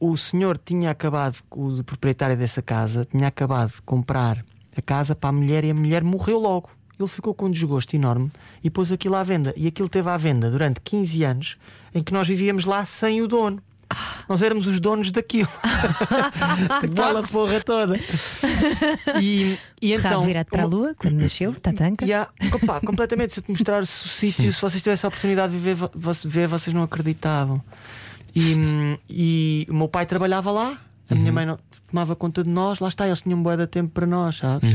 O senhor tinha acabado, o proprietário dessa casa, tinha acabado de comprar a casa para a mulher e a mulher morreu logo. Ele ficou com um desgosto enorme e pôs aquilo à venda. E aquilo teve à venda durante 15 anos em que nós vivíamos lá sem o dono. Nós éramos os donos daquilo. (laughs) Daquela porra toda. E, e então. virado para a lua, quando nasceu, Tatanka. Yeah, opa, completamente. Se eu te mostrar o (laughs) sítio, se vocês tivessem a oportunidade de ver vocês não acreditavam. E, e o meu pai trabalhava lá, a minha mãe não, tomava conta de nós, lá está, eles tinham um de tempo para nós, sabes?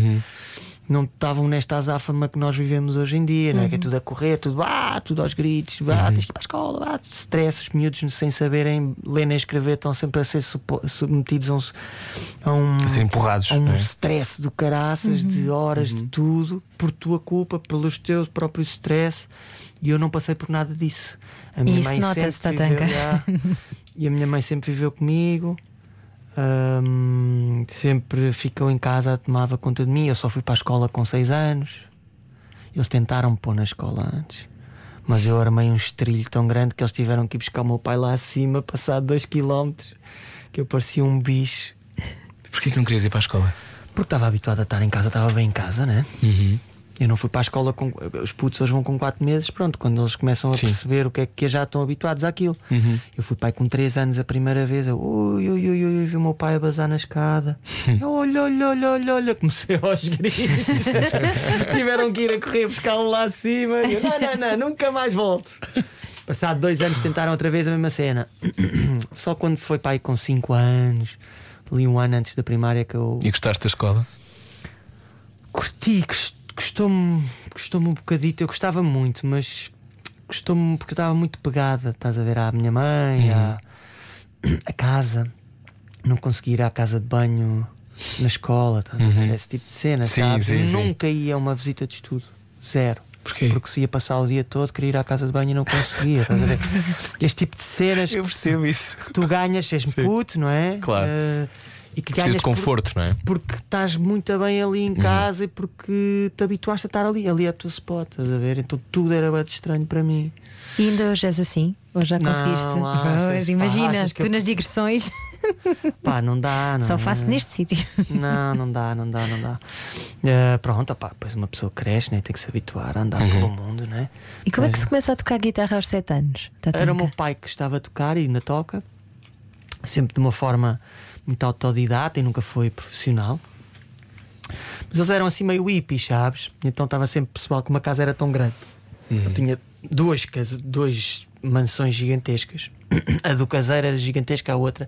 Não estavam nesta azáfama que nós vivemos hoje em dia, não é? Que é tudo a correr, tudo, ah, tudo aos gritos, ah, tens que ir para a escola, ah, stress, os miúdos sem saberem ler nem escrever estão sempre a ser submetidos a um, a um, A ser empurrados. a um é? stress do caraças, de horas, de tudo, por tua culpa, pelos teus próprios stress. E eu não passei por nada disso. A minha isso nota-se, Tatanka. (laughs) e a minha mãe sempre viveu comigo. Sempre ficou em casa, tomava conta de mim. Eu só fui para a escola com 6 anos. Eles tentaram me pôr na escola antes. Mas eu armei um estrilho tão grande que eles tiveram que ir buscar o meu pai lá acima, passado 2 km, que eu parecia um bicho. Porquê que não querias ir para a escola? Porque estava habituado a estar em casa, estava bem em casa, né? Eu não fui para a escola com. Os putos hoje vão com 4 meses, pronto, quando eles começam a Sim. perceber o que é que já estão habituados àquilo. Eu fui pai com 3 anos a primeira vez, eu, ui, ui, ui, ui, vi o meu pai a bazar na escada. (laughs) eu, olha, olha, olha, olha, olha, comecei aos gritos. (laughs) Tiveram que ir a correr buscá-lo lá acima. Eu, não, não, não, nunca mais volto. Passado dois anos tentaram outra vez a mesma cena. (clears throat) Só quando foi pai com 5 anos, ali um ano antes da primária que eu E gostaste da escola? curti, gos- gostou-me gostou-me um bocadito, eu gostava muito, mas gostou-me porque eu estava muito pegada, estás a ver, à minha mãe, à, (clears throat) à casa, não consegui ir à casa de banho na escola, estás a ver, esse tipo de cena, Sim, sabes? sim, sim. Nunca ia a uma visita de estudo, zero. Porquê? Porque se ia passar o dia todo, queria ir à casa de banho e não conseguia. estás a ver? (laughs) Este tipo de cenas Eu percebo isso. que tu ganhas, és Sim. puto, não é? Claro. Eh, e que Precisas ganhas de conforto, não é? Por, porque estás muito bem ali Uhum. em casa e porque te habituaste a estar ali. Ali é o teu spot, estás a ver? Então tudo era bem estranho para mim. E ainda hoje és assim? Ou já Não, conseguiste? achas, Pois, pá, imagina, que tu eu- nas digressões (laughs) Pá, não dá, não só é? faço neste sítio. Não, não dá, não dá, não dá. Eh, pronto, opá, depois uma pessoa cresce, né? tem que se habituar a andar Uhum. pelo mundo, né? E como é que se começa a tocar guitarra aos 7 anos? Tatanka? Era o meu pai que estava a tocar e ainda toca, sempre de uma forma muito autodidata e nunca foi profissional. Mas eles eram assim meio hippies, sabes? Então estava sempre pessoal, como a casa era tão grande. Eu tinha duas casas, duas mansões gigantescas. A do caseiro era gigantesca, a outra.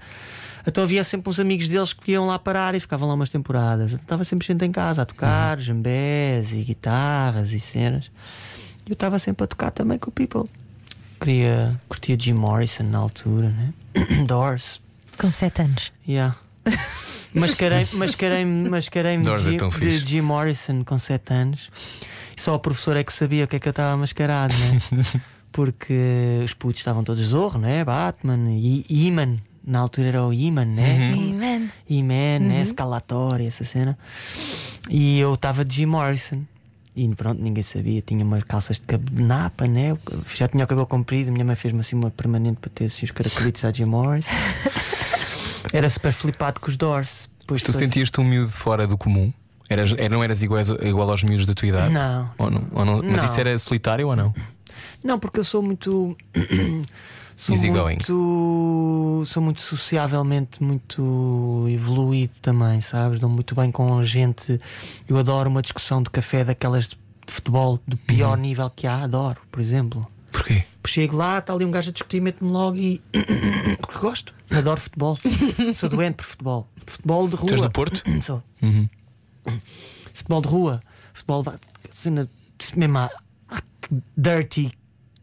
Então havia sempre uns amigos deles que iam lá parar e ficavam lá umas temporadas. Então estava sempre gente em casa a tocar, jambés e guitarras e cenas. E eu estava sempre a tocar também com o people. Queria, curtia Jim Morrison na altura, né? (coughs) Doors, Com 7 anos. yeah. Mascarei-me (laughs) mascarei mascarei de, é de. Jim Morrison com 7 anos. Só o professor é que sabia o que é que eu estava mascarado, né? (laughs) Porque os putos estavam todos zorro, né? Batman e E-Man. Na altura era o E-Man, né? Amen. E-Man, né? Escalatória, essa cena. E eu estava de Jim Morrison. E pronto, ninguém sabia. Tinha umas calças de napa, né? Eu Já tinha o cabelo comprido. Minha mãe fez-me assim uma permanente para ter assim os caracolitos a Jim Morrison. (laughs) Era super flipado com os Doors. Depois Tu sentias-te um miúdo fora do comum? Eras, era- não eras igual, igual aos miúdos da tua idade? Não. Ou não, ou não? Mas Não. isso era solitário ou não? Não, porque eu sou muito. (clears throat) sou Easygoing. muito. Sou muito sociavelmente muito evoluído também, sabes? Dou muito bem com gente. Eu adoro uma discussão de café daquelas de de futebol do pior nível que há, adoro, por exemplo. Porquê? Chego lá, está ali um gajo a discutir, meto-me logo e. (coughs) Porque gosto, adoro futebol. Sou doente por futebol. Futebol de rua. Tu és do Porto? (coughs) Sou. Uhum. Futebol de rua. Futebol. Cena. Mesmo a dirty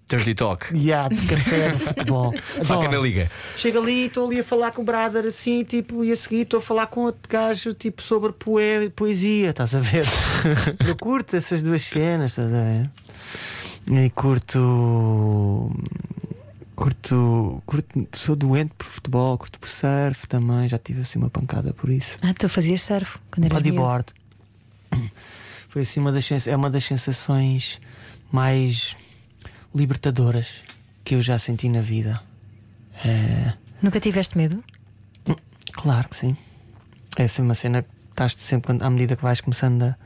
Dirty Talk. Yeah, de café de futebol. (laughs) Faca na liga. Chego ali, estou ali a falar com o brother assim, tipo, e a seguir estou a falar com outro gajo, tipo, sobre poe poesia, estás a ver? (laughs) Eu curto essas duas cenas, estás a ver? E curto. Curto, curto. Sou doente por futebol, curto por surf também, já tive assim uma pancada por isso. Ah, tu fazias surf quando miúdo. Bodyboard. Foi assim uma das, é uma das sensações mais libertadoras que eu já senti na vida. É, Nunca tiveste medo? claro que sim. É assim uma cena estás-te sempre, quando- à medida que vais começando a,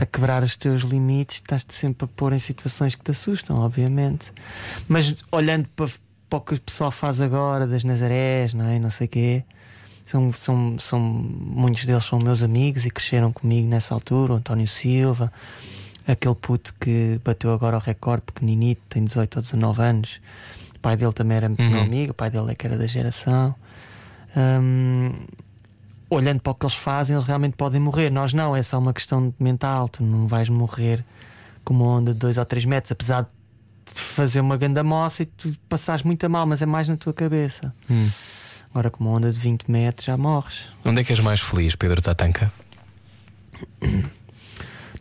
a quebrar os teus limites, estás-te sempre a pôr em situações que te assustam, obviamente. Mas olhando para, para o que o pessoal faz agora, das Nazarés, não é? Não sei o quê. São, são, são, muitos deles são meus amigos e cresceram comigo nessa altura. O António Silva, aquele puto que bateu agora o recorde, pequeninito, tem 18 ou 19 anos. O pai dele também era meu amigo, o pai dele é que era da geração. Hum, olhando para o que eles fazem, eles realmente podem morrer. Nós não, é só uma questão mental. Tu não vais morrer com uma onda de 2 ou 3 metros, apesar de fazer uma ganda moça e tu passares muito a mal, mas é mais na tua cabeça. Agora, com uma onda de 20 metros, já morres. Onde é que és mais feliz, Pedro Tatanka? (clears throat)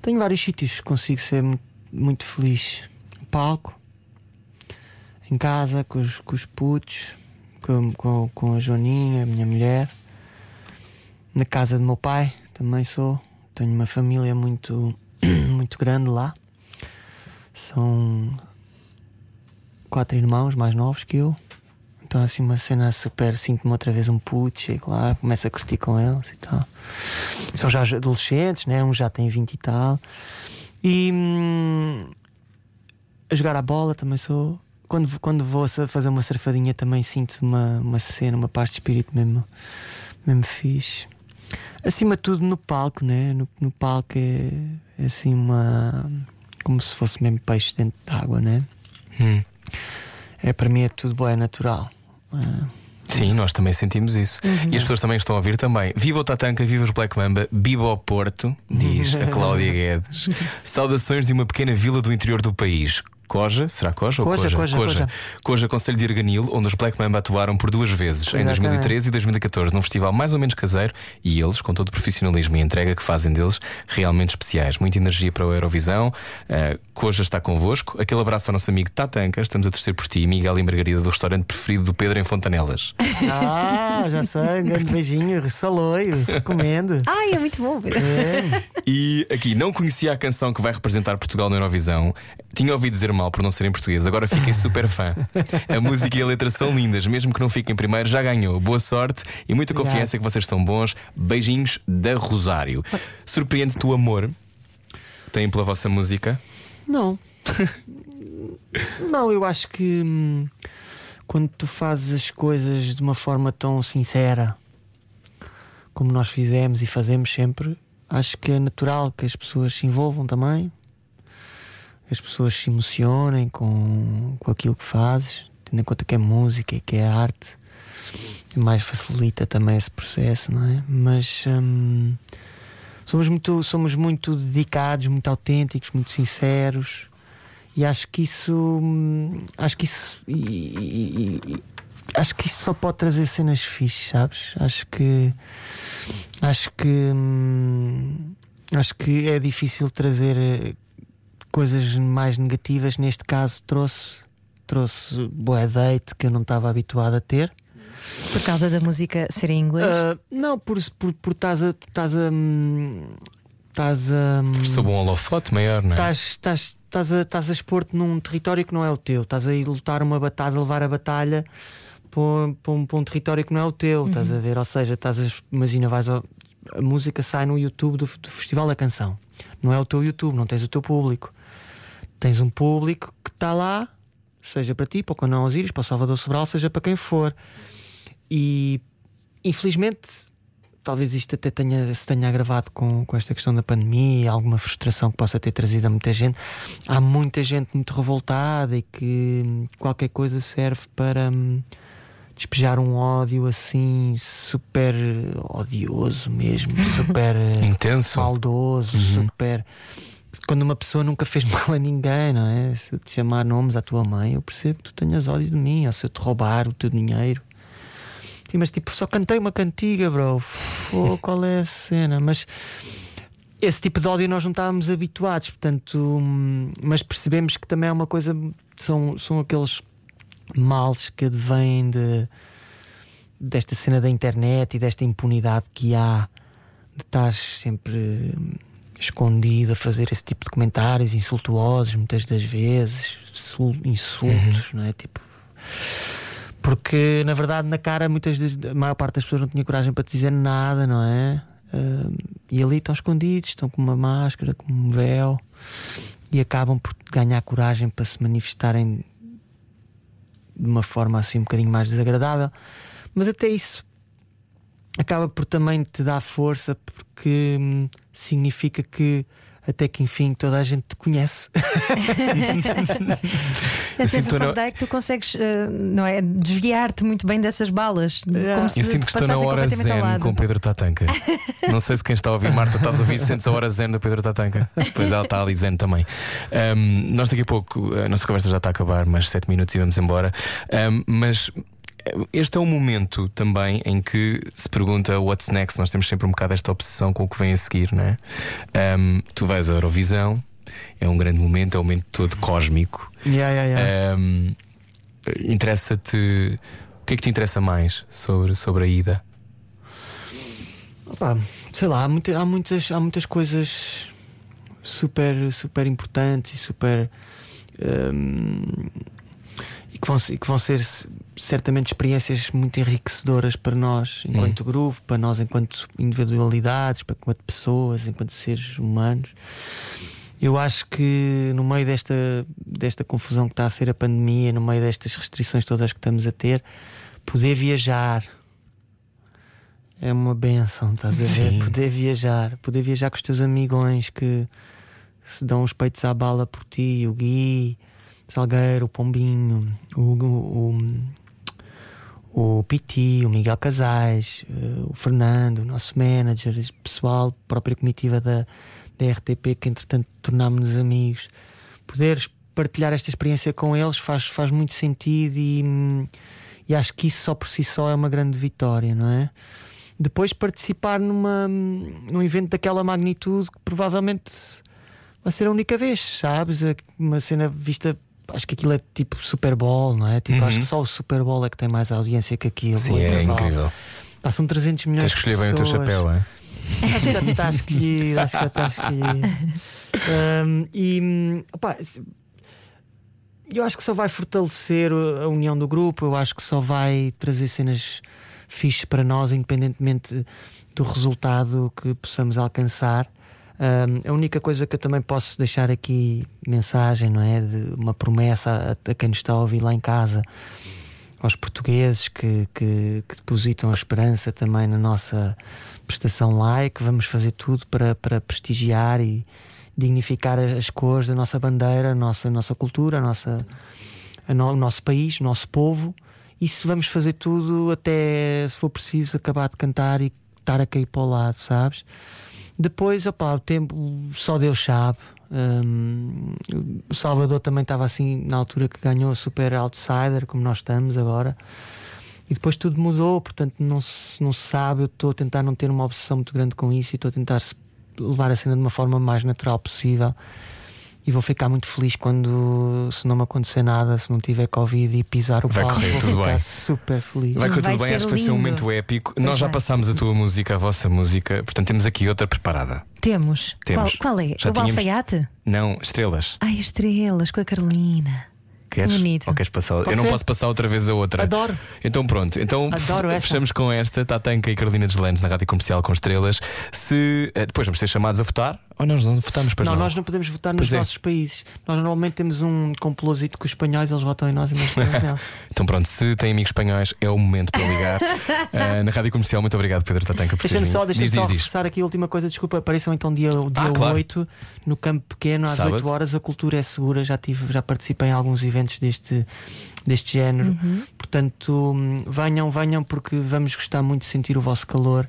Tenho vários sítios que consigo ser mu- muito feliz. Palco, em casa, com os, com os putos, com, com, com a Joaninha, a minha mulher. Na casa do meu pai, também sou. Tenho uma família muito, (clears throat) muito grande lá. São quatro irmãos mais novos que eu. Então, assim, uma cena super. Sinto-me outra vez um puto, chego lá, começo a curtir com eles e tal. São já adolescentes, né? Um já tem 20 e tal. E hum, a jogar a bola também sou. Quando, quando vou fazer uma surfadinha também sinto uma, uma cena, uma paz de espírito mesmo, mesmo fixe. Acima de tudo no palco, né? No, no palco é, é assim uma. como se fosse mesmo peixe dentro de água, né? Hum. É, para mim é tudo bom, é natural. É. Sim, nós também sentimos isso. E as pessoas também estão a ouvir também. Viva o Tatanka, viva os Black Mamba, viva o Porto, diz a (laughs) Cláudia Guedes. Saudações de uma pequena vila do interior do país. Koja, será Koja ou Koja, Koja? Koja, Koja. Koja Conselho de Arganil, onde os Black Mamba atuaram por duas vezes, em Exatamente. 2013 e 2014, num festival mais ou menos caseiro, e eles, com todo o profissionalismo e entrega que fazem deles, realmente especiais. Muita energia para o Eurovisão. Uh, Koja está convosco. Aquele abraço ao nosso amigo Tatanka, estamos a torcer por ti, Miguel e Margarida, do restaurante preferido do Pedro em Fontanelas. (laughs) Ah, já sei, um grande beijinho, saloio, recomendo. Ai, é muito bom. Pedro. É. E aqui, não conhecia a canção que vai representar Portugal na Eurovisão. Tinha ouvido dizer mal por não ser em português, agora fiquei super fã. A música e a letra são lindas, mesmo que não fiquem primeiro, já ganhou. Boa sorte e muita confiança que vocês são bons. Beijinhos da Rosário. Surpreende-te o amor que têm pela vossa música? Não. Não, eu acho que hum, quando tu fazes as coisas de uma forma tão sincera como nós fizemos e fazemos sempre, acho que é natural que as pessoas se envolvam também, as pessoas se emocionem com, com aquilo que fazes, tendo em conta que é música e que é arte, mais facilita também esse processo, não é? Mas. hum, somos muito, somos muito dedicados, muito autênticos, muito sinceros e acho que isso hum, acho que isso e- e- e- acho que isso só pode trazer cenas fixes, sabes? Acho que acho que hum, acho que é difícil trazer eh, coisas mais negativas. Neste caso trouxe trouxe boa date que eu não estava habituado a ter. Por causa da música ser em inglês. Ah, não, por por por estás a estás a estás a Sob um holofote maior, não é? estás estás estás a estás a expor-te num território que não é o teu. Estás a ir lutar uma batalha, a levar a batalha para um, para um- para um território que não é o teu. Estás a ver? Ou seja, estás a, imagina, vais ao, a música sai no YouTube do, do Festival da Canção. Não é o teu YouTube, não tens o teu público. Tens um público que está lá, seja para ti, para o Conan Osiris, para o Salvador Sobral, seja para quem for. E infelizmente, talvez isto até tenha, se tenha agravado com, com esta questão da pandemia, alguma frustração que possa ter trazido a muita gente. Há muita gente muito revoltada e que hum, qualquer coisa serve para hum, despejar um ódio assim super odioso mesmo, super (laughs) Intenso. maldoso, super. Quando uma pessoa nunca fez (laughs) mal a ninguém, não é? Se eu te chamar nomes à tua mãe, eu percebo que tu tenhas ódio de mim, ou se eu te roubar o teu dinheiro. Sim, mas tipo, só cantei uma cantiga, bro. Pô, qual é a cena? Mas esse tipo de ódio nós não estávamos habituados, portanto, hum, mas percebemos que também é uma coisa, são, são aqueles males que advêm de, desta cena da internet e desta impunidade que há de estar sempre hum, escondido a fazer esse tipo de comentários insultuosos, muitas das vezes, sul- insultos, não é? Tipo. Porque na verdade na cara muitas das, a maior parte das pessoas não tinha coragem para te dizer nada, não é? Hum, e ali estão escondidos, estão com uma máscara, com um véu e acabam por ganhar coragem para se manifestarem de uma forma assim um bocadinho mais desagradável. Mas até isso acaba por também te dar força porque hum, significa que até que enfim toda a gente te conhece. (laughs) (laughs) a sensação na- que dá é que tu consegues eh, não é, desviar-te muito bem dessas balas. Yeah. Como se Eu sinto que estou na hora zen com o Pedro Tatanka. (laughs) Não sei se quem está a ouvir, Marta, estás a ouvir, sentes a hora zen do Pedro Tatanka. Pois ela está ali zen também. Ahm, nós daqui a pouco, a nossa conversa já está a acabar, mais 7 minutos e vamos embora. Ahm, mas este é um momento também em que se pergunta what's next. Nós temos sempre um bocado esta obsessão com o que vem a seguir, não é? Ahm, tu vais à Eurovisão, é um grande momento, é um momento todo cósmico. Yeah, yeah, yeah. Ahm, Interessa-te. O que é que te interessa mais sobre, sobre a ida? Opa, sei lá, há, muita- há muitas, há muitas coisas super, super importantes e super. hum, e, que vão, e que vão ser certamente experiências muito enriquecedoras para nós enquanto grupo, para nós enquanto individualidades, para enquanto pessoas, enquanto seres humanos. Eu acho que no meio desta, desta confusão que está a ser a pandemia, no meio destas restrições todas que estamos a ter, poder viajar é uma benção, estás a ver? Sim. Poder viajar, poder viajar com os teus amigões que se dão os peitos à bala por ti, o Gui, Salgueiro, o Pombinho, o, o, o, o Piti, o Miguel Casais, eh, o Fernando, o nosso manager, esse pessoal, a própria comitiva da, da RTP que entretanto tornámos-nos amigos. Poderes partilhar esta experiência com eles faz, faz muito sentido e, e acho que isso só por si só é uma grande vitória, não é? Depois participar numa, num evento daquela magnitude que provavelmente vai ser a única vez, sabes? Uma cena vista. Acho que aquilo é tipo Super Bowl, não é? Tipo, Acho que só o Super Bowl é que tem mais audiência que aquilo. Uhum. Sim, é intervalo. incrível. Passam 300 milhões Tens que escolher de bem o teu pessoas. chapéu, é? (laughs) Acho que já está escolhido, acho que já está escolhido. (laughs) Um, e eu acho que só vai fortalecer a união do grupo, eu acho que só vai trazer cenas fixes para nós, independentemente do resultado que possamos alcançar. A única coisa que eu também posso deixar aqui mensagem, não é? De uma promessa a, a quem nos está a ouvir lá em casa, aos portugueses que, que, que depositam a esperança também na nossa prestação like. Vamos fazer tudo para, para prestigiar e dignificar as cores da nossa bandeira, a nossa, a nossa cultura, a nossa, a no- o nosso país, o nosso povo. E se vamos fazer tudo até, se for preciso, acabar de cantar e estar a cair para o lado, sabes? Depois, opá, o tempo só Deus sabe. Hum, o Salvador também estava assim na altura que ganhou a Super Outsider, como nós estamos agora. E depois tudo mudou, portanto não se, não se sabe. Eu estou a tentar não ter uma obsessão muito grande com isso e estou a tentar levar a cena de uma forma mais natural possível. E vou ficar muito feliz quando, se não me acontecer nada, se não tiver Covid e pisar o Vai palco, correr vou tudo ficar bem. super feliz. Vai correr Vai tudo bem, acho que vai ser um lindo. momento épico. Pois Nós já vai. passámos a tua música, a vossa música, portanto temos aqui outra preparada. Temos. Temos. Qual, qual é? Já o tínhamos- alfaiate? Não, estrelas. Ai, estrelas com a Carolina. Queres? bonito. Ou queres passar? Pode Eu não ser? posso passar outra vez a outra. Adoro. Então pronto, então Adoro (laughs) essa. fechamos com esta, Tatanka e Carolina Deslandes na Rádio Comercial com estrelas. Se eh, depois vamos ser chamados a votar, ou nós não votamos para Não, nós não podemos votar nos Pois é. nossos países. Nós normalmente temos um complôzito com os espanhóis, eles votam em nós e nós votamos (laughs) neles. Então pronto, se tem amigos espanhóis, é o momento para ligar. (laughs) Eh, na Rádio Comercial, muito obrigado, Pedro Tatanka, por Deixa-me só, deixa diz, só diz, diz. reforçar aqui a última coisa, desculpa, apareçam então dia, dia Ah, claro. 8 no Campo Pequeno, às Sábado. 8 horas. A cultura é segura, já, tive, já participei em alguns eventos deste, deste género. Portanto, hum, venham, venham, porque vamos gostar muito de sentir o vosso calor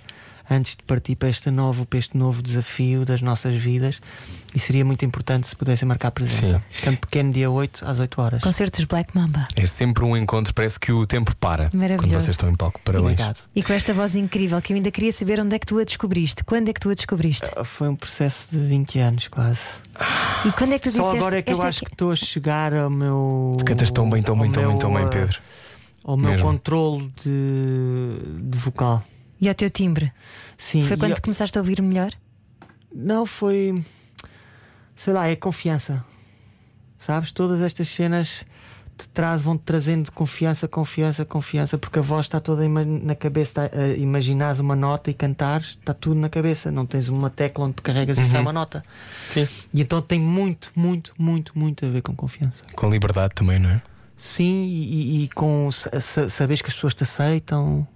antes de partir para este novo, para este novo desafio das nossas vidas. E seria muito importante se pudessem marcar presença. Campo Pequeno, dia 8 às 8 horas. Concertos Black Mamba. É sempre um encontro, parece que o tempo para quando Maravilhoso. vocês estão em palco. Parabéns. Obrigado. E com esta voz incrível que eu ainda queria saber onde é que tu a descobriste. Quando é que tu a descobriste? Foi um processo de 20 anos, quase. E quando é que tu Só disseste agora é que eu acho que estou a chegar ao meu. Tu cantas tão bem, tão bem, tão bem, tão bem, uh, Pedro. Ao meu Mesmo. controle de, de vocal. E ao teu timbre? Sim. Foi quando eu- te começaste a ouvir melhor? Não, foi. Sei lá, é confiança. Sabes? Todas estas cenas te traz, vão-te trazendo confiança, confiança, confiança, porque a voz está toda na cabeça. Tá, uh, imaginares uma nota e cantares, está tudo na cabeça. Não tens uma tecla onde te carregas e sai uma nota. Sim. E então tem muito, muito, muito, muito a ver com confiança. Com liberdade também, não é? Sim, e, e- e com sa- sa- saberes que as pessoas te aceitam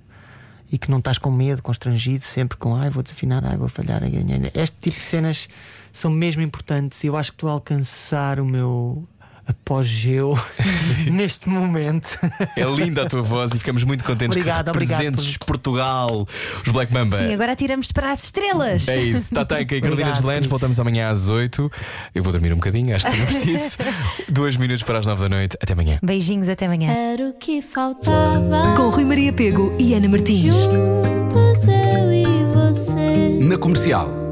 e que não estás com medo, constrangido, sempre com ai, vou desafinar, ai, vou falhar. ai. Este tipo de cenas são mesmo importantes e eu acho que a alcançar o meu apogeu (laughs) neste momento. É linda a tua voz e ficamos muito contentes Obrigado, que obrigado representes Portugal, os Black Mamba. Sim, agora atiramos-te para as estrelas. É isso, Tatanka (laughs) e Carolina querido. voltamos amanhã às 8. Eu vou dormir um bocadinho, acho que não preciso. (laughs) Dois minutos para as 9 da noite. Até amanhã. Beijinhos, até amanhã. Era o que faltava. Com Rui Maria Pego e Ana Martins. Juntos eu e você. Na comercial.